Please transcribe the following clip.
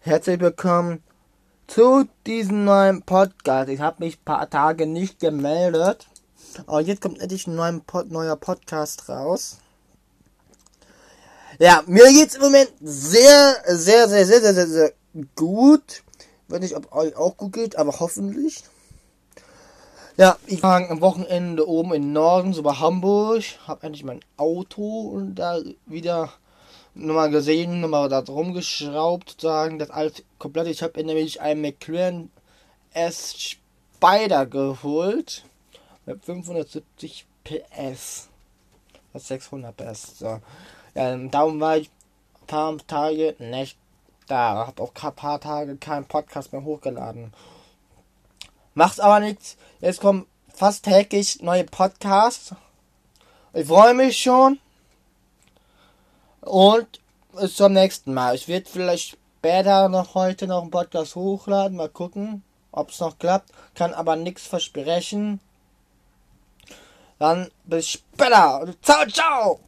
Herzlich willkommen zu diesem neuen Podcast. Ich habe mich ein paar Tage nicht gemeldet. Aber jetzt kommt endlich ein neuer, Pod neuer Podcast raus. Ja, mir geht's im Moment sehr, sehr, sehr, sehr, sehr, sehr, sehr gut. Ich weiß nicht, ob euch auch gut geht, aber hoffentlich. Ja, ich war am Wochenende oben im Norden, so bei Hamburg. Hab endlich mein Auto und da wieder nochmal gesehen, nochmal da rumgeschraubt, sagen, das alles komplett. Ich habe nämlich einen McLaren S Spider geholt mit 570 PS. Das 600 PS. So. Ja, darum war ich ein paar Tage nicht da. Hab auch ein paar Tage keinen Podcast mehr hochgeladen. Macht aber nichts. Jetzt kommen fast täglich neue Podcasts. Ich freue mich schon. Und bis zum nächsten Mal. Ich werde vielleicht später noch heute noch einen Podcast hochladen. Mal gucken, ob es noch klappt. Kann aber nichts versprechen. Dann bis später. Ciao, ciao.